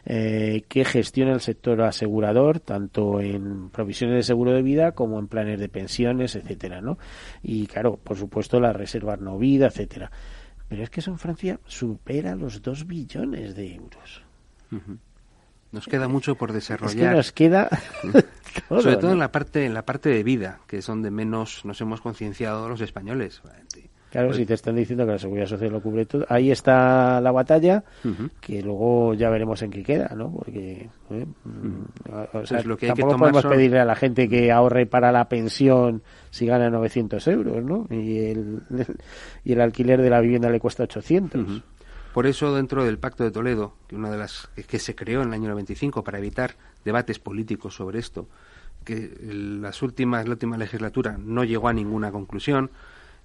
B: eh, que gestiona el sector asegurador, tanto en provisiones de seguro de vida como en planes de pensiones, etcétera, ¿no? Y claro, por supuesto, las reservas no vida, etcétera. Pero es que eso en Francia supera los 2 billones de euros.
C: Nos queda mucho por desarrollar.
B: Es que nos queda
C: sobre todo en la parte en la parte de vida, que es donde menos nos hemos concienciado los españoles.
B: Claro, pues si te están diciendo que la seguridad social lo cubre todo, ahí está la batalla, que luego ya veremos en qué queda, ¿no? Porque ¿eh? o sea, lo que tampoco podemos pedirle a la gente que ahorre para la pensión si gana 900 euros, ¿no? Y el, y el alquiler de la vivienda le cuesta 800.
C: Por eso, dentro del Pacto de Toledo, que una de las que se creó en el año 95 para evitar debates políticos sobre esto, que las últimas, la última legislatura no llegó a ninguna conclusión,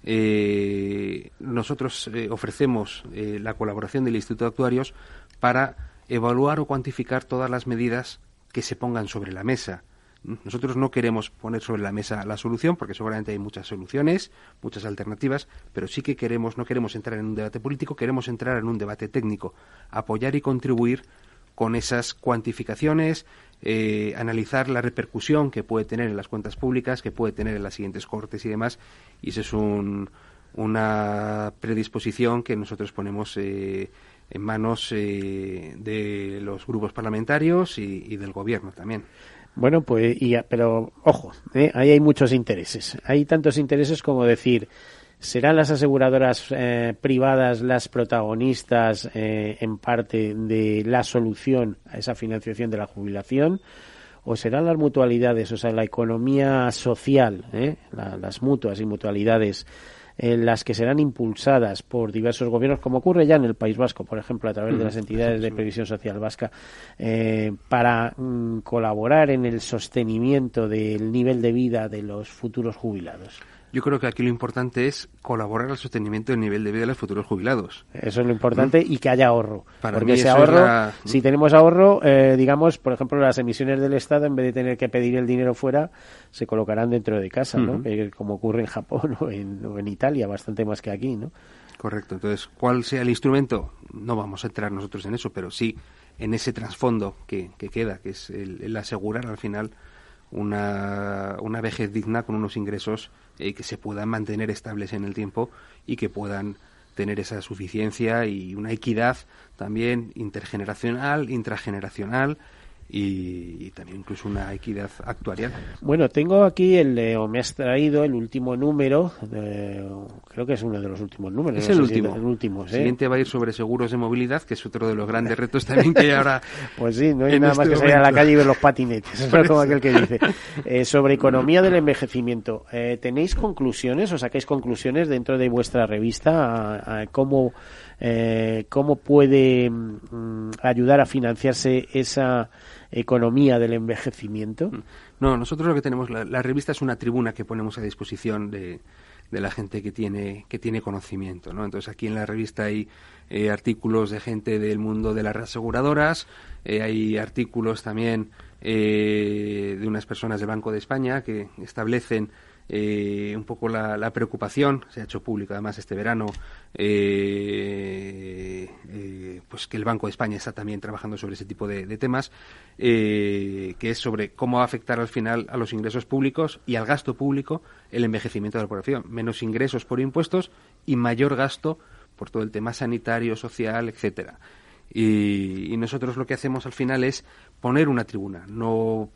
C: eh, nosotros eh, ofrecemos eh, la colaboración del Instituto de Actuarios para evaluar o cuantificar todas las medidas que se pongan sobre la mesa. Nosotros no queremos poner sobre la mesa la solución, porque seguramente hay muchas soluciones, muchas alternativas, pero sí que queremos, no queremos entrar en un debate político, queremos entrar en un debate técnico, apoyar y contribuir con esas cuantificaciones, eh, analizar la repercusión que puede tener en las cuentas públicas, que puede tener en las siguientes cortes y demás. Y eso es una predisposición que nosotros ponemos eh, en manos eh, de los grupos parlamentarios y, del gobierno también.
B: Bueno, pues, pero ojo, ahí hay muchos intereses. Hay tantos intereses como decir, ¿Serán las aseguradoras eh, privadas las protagonistas eh, en parte de la solución a esa financiación de la jubilación? ¿O serán las mutualidades, o sea, la economía social, eh, las mutuas y mutualidades, las que serán impulsadas por diversos gobiernos, como ocurre ya en el País Vasco, por ejemplo, a través de las entidades de previsión social vasca, para mm, colaborar en el sostenimiento del nivel de vida de los futuros jubilados?
C: Yo creo que aquí lo importante es colaborar al sostenimiento del nivel de vida de los futuros jubilados.
B: Eso es lo importante y que haya ahorro. Porque ese ahorro, si tenemos ahorro, eh, digamos, por ejemplo, las emisiones del Estado, en vez de tener que pedir el dinero fuera, se colocarán dentro de casa, ¿no? como ocurre en Japón o en, en Italia, bastante más que aquí, ¿no?
C: Correcto. Entonces, ¿cuál sea el instrumento? No vamos a entrar nosotros en eso, pero sí en ese trasfondo que, queda, que es el asegurar al final una, una vejez digna con unos ingresos eh, que se puedan mantener estables en el tiempo y que puedan tener esa suficiencia y una equidad también intergeneracional, intrageneracional y, también incluso una equidad actuarial.
B: Bueno, tengo aquí el, o me has traído el último número, creo que es uno de los últimos números.
C: Es el, último. el último. El siguiente va a ir sobre seguros de movilidad, que es otro de los grandes retos también que hay ahora.
B: pues sí, no hay nada más este que salir a la calle y ver los patinetes, es como aquel que dice. Eh, sobre economía del envejecimiento, eh, ¿tenéis conclusiones o sacáis conclusiones dentro de vuestra revista a, cómo, eh, cómo puede mm, ayudar a financiarse esa economía del envejecimiento?
C: No, nosotros lo que tenemos, la, revista es una tribuna que ponemos a disposición de, de la gente que tiene, que tiene conocimiento. ¿no? Entonces aquí en la revista hay eh, artículos de gente del mundo de las aseguradoras, eh, hay artículos también eh, de unas personas del Banco de España que establecen eh, un poco la, preocupación, se ha hecho público además este verano, eh, eh, pues que el Banco de España está también trabajando sobre ese tipo de, temas, que es sobre cómo va a afectar al final a los ingresos públicos y al gasto público el envejecimiento de la población. Menos ingresos por impuestos y mayor gasto por todo el tema sanitario, social, etcétera. Y, nosotros lo que hacemos al final es poner una tribuna, no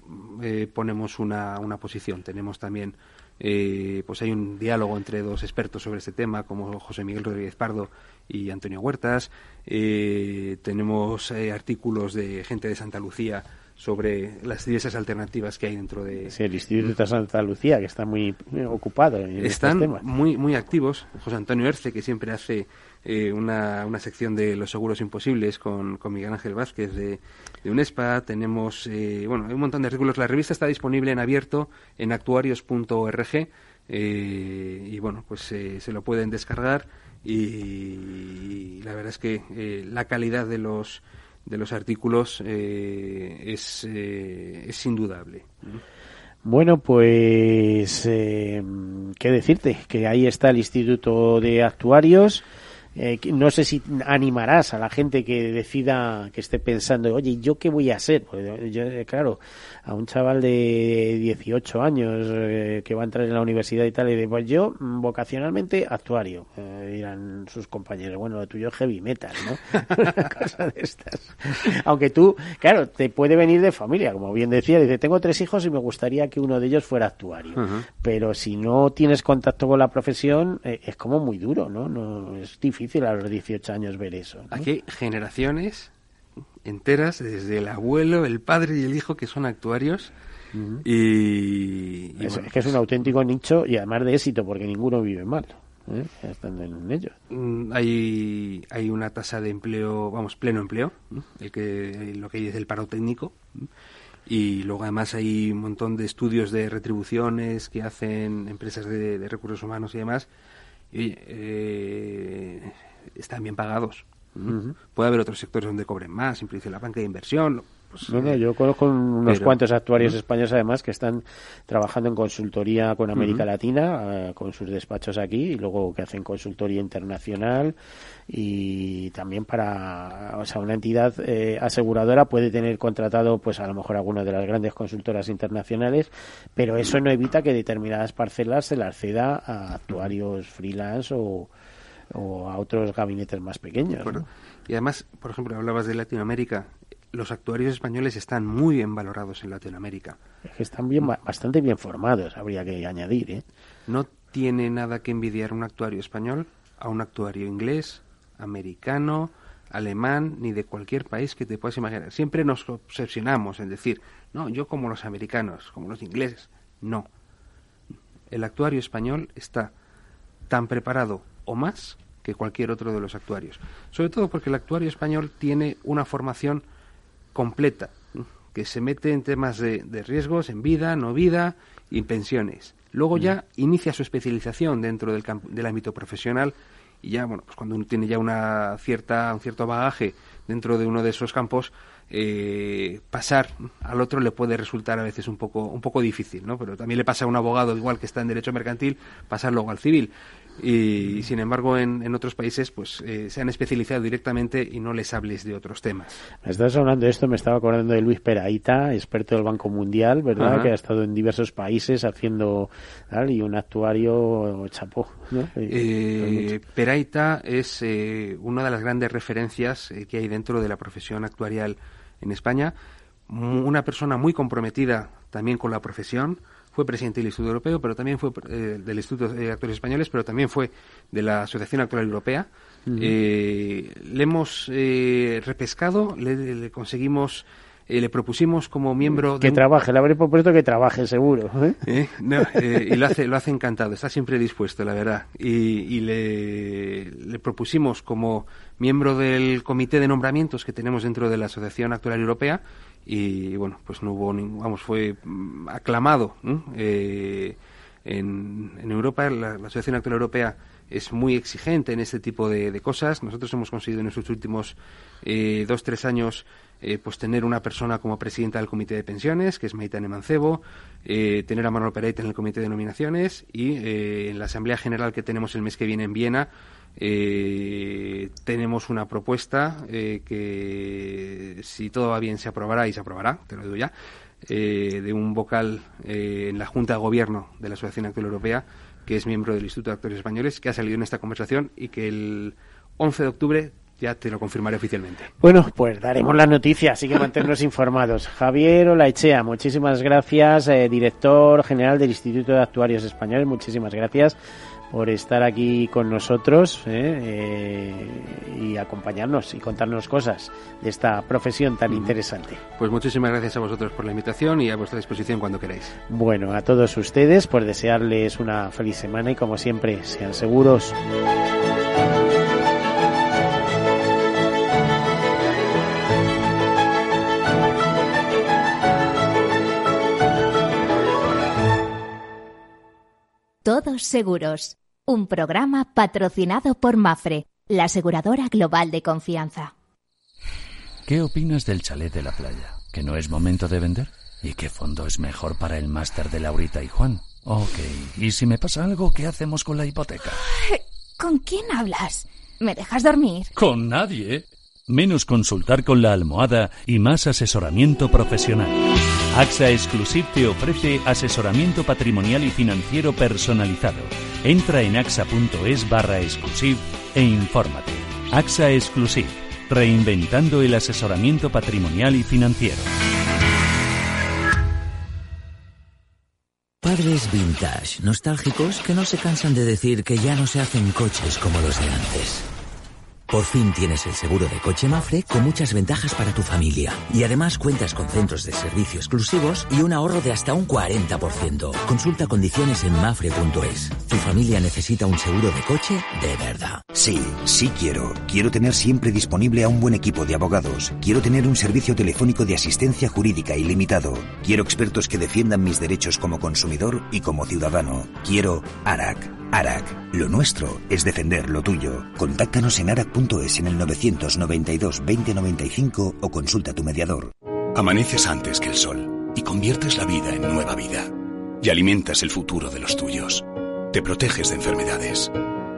C: ponemos una, una posición. Tenemos también eh, pues hay un diálogo entre dos expertos sobre este tema, como José Miguel Rodríguez Pardo y Antonio Huertas. Eh, tenemos eh, artículos de gente de Santa Lucía sobre las diversas alternativas que hay dentro de...
B: Sí, el Instituto de Santa Lucía, que está muy ocupado en
C: Están
B: estos temas.
C: muy, muy activos. José Antonio Erce, que siempre hace eh, una, una, sección de los seguros imposibles con, con Miguel Ángel Vázquez de, UNESPA. Tenemos, eh, bueno, hay un montón de artículos. La revista está disponible en abierto en actuarios.org eh, y, bueno, pues se lo pueden descargar y, la verdad es que la calidad de los de los artículos es, es indudable.
B: Bueno, pues, ¿qué decirte? Que ahí está el Instituto de Actuarios. Eh, no sé si animarás a la gente que decida, que esté pensando, oye, ¿yo qué voy a hacer? Pues yo, eh, claro, a un chaval de 18 años eh, que va a entrar en la universidad y tal, y de, pues yo mm, vocacionalmente actuario, dirán sus compañeros, bueno, lo tuyo es heavy metal, ¿no? Una cosa de estas. Aunque tú, claro, te puede venir de familia, como bien decía, dice, tengo tres hijos y me gustaría que uno de ellos fuera actuario, pero si no tienes contacto con la profesión, es como muy duro, ¿no? no es difícil difícil a los 18 años ver eso.
C: Aquí hay generaciones enteras, desde el abuelo, el padre y el hijo, que son actuarios. Y,
B: es, que es un auténtico nicho y además de éxito, porque ninguno vive mal. ¿eh? Están en ello.
C: Mm, hay, hay una tasa de empleo, vamos, pleno empleo, el que, lo que hay es el paro técnico. Y luego además hay un montón de estudios de retribuciones que hacen empresas de recursos humanos y demás, y, eh, están bien pagados. Puede haber otros sectores donde cobren más, dice la banca de inversión.
B: Pues, no, yo conozco unos cuantos actuarios españoles además que están trabajando en consultoría con América Latina, eh, con sus despachos aquí, y luego que hacen consultoría internacional y también para, o sea, una entidad eh, aseguradora puede tener contratado, pues a lo mejor alguna de las grandes consultoras internacionales, pero eso no evita que determinadas parcelas se las ceda a actuarios freelance o, a otros gabinetes más pequeños.
C: Y además, por ejemplo, hablabas de Latinoamérica. Los actuarios españoles están muy bien valorados en Latinoamérica.
B: están bien, bastante bien formados, habría que añadir. ¿eh?
C: No tiene nada que envidiar un actuario español a un actuario inglés, americano, alemán, ni de cualquier país que te puedas imaginar. Siempre nos obsesionamos en decir, no, yo como los americanos, como los ingleses. No. El actuario español está tan preparado o más que cualquier otro de los actuarios. Sobre todo porque el actuario español tiene una formación completa, que se mete en temas de, de riesgos, en vida, no vida y en pensiones. Luego ya mm. inicia su especialización dentro del, del ámbito profesional y ya, bueno, pues cuando uno tiene ya una cierta, un cierto bagaje dentro de uno de esos campos, eh, pasar al otro le puede resultar a veces un poco, un poco difícil, ¿no? Pero también le pasa a un abogado igual que está en derecho mercantil, pasar luego al civil y sin embargo en, otros países pues eh, se han especializado directamente y no les hables de otros temas.
B: Me estás hablando de esto, me estaba acordando de Luis Peraita, experto del Banco Mundial, ¿verdad? Que ha estado en diversos países haciendo y un actuario chapó.
C: Eh, Peraita es eh, una de las grandes referencias que hay dentro de la profesión actuarial en España una persona muy comprometida también con la profesión, fue presidente del Instituto Europeo, pero también fue eh, del Instituto de Actores Españoles, pero también fue de la Asociación Actual Europea. Eh, le hemos eh, repescado, le, conseguimos le propusimos como miembro
B: que trabaje le habré propuesto que trabaje seguro
C: y lo hace lo hace encantado está siempre dispuesto la verdad y, le, le, propusimos como miembro del comité de nombramientos que tenemos dentro de la asociación actual europea y bueno, pues no hubo, vamos, fue mm, aclamado eh, en, en, Europa. La, Asociación Actual Europea es muy exigente en este tipo de, cosas. Nosotros hemos conseguido en estos últimos eh, dos, tres años eh, pues tener una persona como presidenta del Comité de Pensiones, que es Maitane Mancebo, eh, tener a Manuel Pereira en el Comité de Nominaciones y eh, en la Asamblea General que tenemos el mes que viene en Viena eh, tenemos una propuesta que, si todo va bien, se aprobará y se aprobará, te lo digo ya, de un vocal en la Junta de Gobierno de la Asociación Actual Europea, que es miembro del Instituto de Actores Españoles, que ha salido en esta conversación y que el 11 de octubre ya te lo confirmaré oficialmente.
B: Bueno, pues daremos la noticia, así que mantenernos informados. Javier Olaechea, muchísimas gracias, director general del Instituto de Actuarios Españoles, muchísimas gracias por estar aquí con nosotros ¿eh? Eh, y acompañarnos y contarnos cosas de esta profesión tan interesante.
C: Pues muchísimas gracias a vosotros por la invitación y a vuestra disposición cuando queráis.
B: Bueno, a todos ustedes, por desearles una feliz semana y como siempre, sean seguros.
A: Todos seguros un programa patrocinado por Mafre, la aseguradora global de confianza.
I: ¿Qué opinas del chalet de la playa? ¿Que no es momento de vender? ¿Y qué fondo es mejor para el máster de Laurita y Juan? Ok, ¿y si me pasa algo, qué hacemos con la hipoteca?
J: ¿Con quién hablas? ¿Me dejas dormir?
I: Con nadie. Menos consultar con la almohada y más asesoramiento profesional. AXA Exclusive te ofrece asesoramiento patrimonial y financiero personalizado. Entra en axa.es barra exclusive e infórmate. AXA Exclusive, reinventando el asesoramiento patrimonial y financiero.
D: Padres vintage, nostálgicos que no se cansan de decir que ya no se hacen coches como los de antes. Por fin tienes el seguro de coche Mafre con muchas ventajas para tu familia. Y además cuentas con centros de servicio exclusivos y un ahorro de hasta un 40%. Consulta condiciones en mafre.es. Tu familia necesita un seguro de coche de verdad.
K: Sí, sí quiero. Quiero tener siempre disponible a un buen equipo de abogados. Quiero tener un servicio telefónico de asistencia jurídica ilimitado. Quiero expertos que defiendan mis derechos como consumidor y como ciudadano. Quiero ARAC. ARAC. Lo nuestro es defender lo tuyo. Contáctanos en arac.es en el 992 2095 o consulta tu mediador.
L: Amaneces antes que el sol y conviertes la vida en nueva vida. Y alimentas el futuro de los tuyos. Te proteges de enfermedades.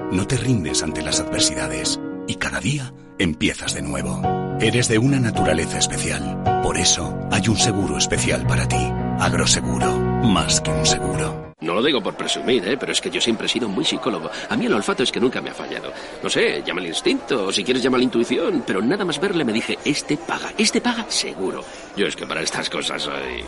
L: No te rindes ante las adversidades. Y cada día empiezas de nuevo. Eres de una naturaleza especial. Por eso hay un seguro especial para ti. Agroseguro. Más que un seguro.
M: No lo digo por presumir, ¿eh? pero es que yo siempre he sido muy psicólogo. A mí el olfato es que nunca me ha fallado. No sé, llama el instinto, o si quieres llama la intuición, pero nada más verle me dije, este paga, este paga seguro. Yo es que para estas cosas soy...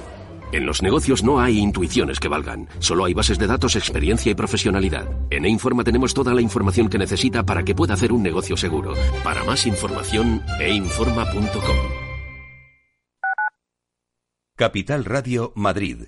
N: En los negocios no hay intuiciones que valgan, solo hay bases de datos, experiencia y profesionalidad. En E-Informa tenemos toda la información que necesita para que pueda hacer un negocio seguro. Para más información, einforma.com.
F: Capital Radio Madrid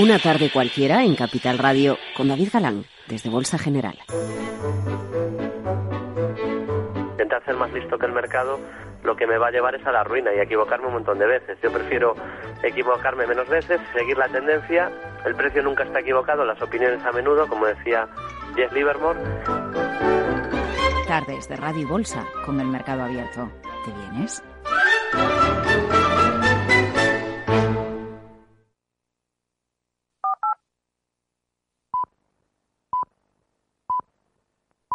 H: Una tarde cualquiera en Capital Radio con David Galán, desde Bolsa General.
O: Intentar ser más listo que el mercado lo que me va a llevar es a la ruina y a equivocarme un montón de veces. Yo prefiero equivocarme menos veces, seguir la tendencia. El precio nunca está equivocado, las opiniones a menudo, como decía Jeff Livermore.
A: Tardes de Radio y Bolsa con el mercado abierto. ¿Te vienes?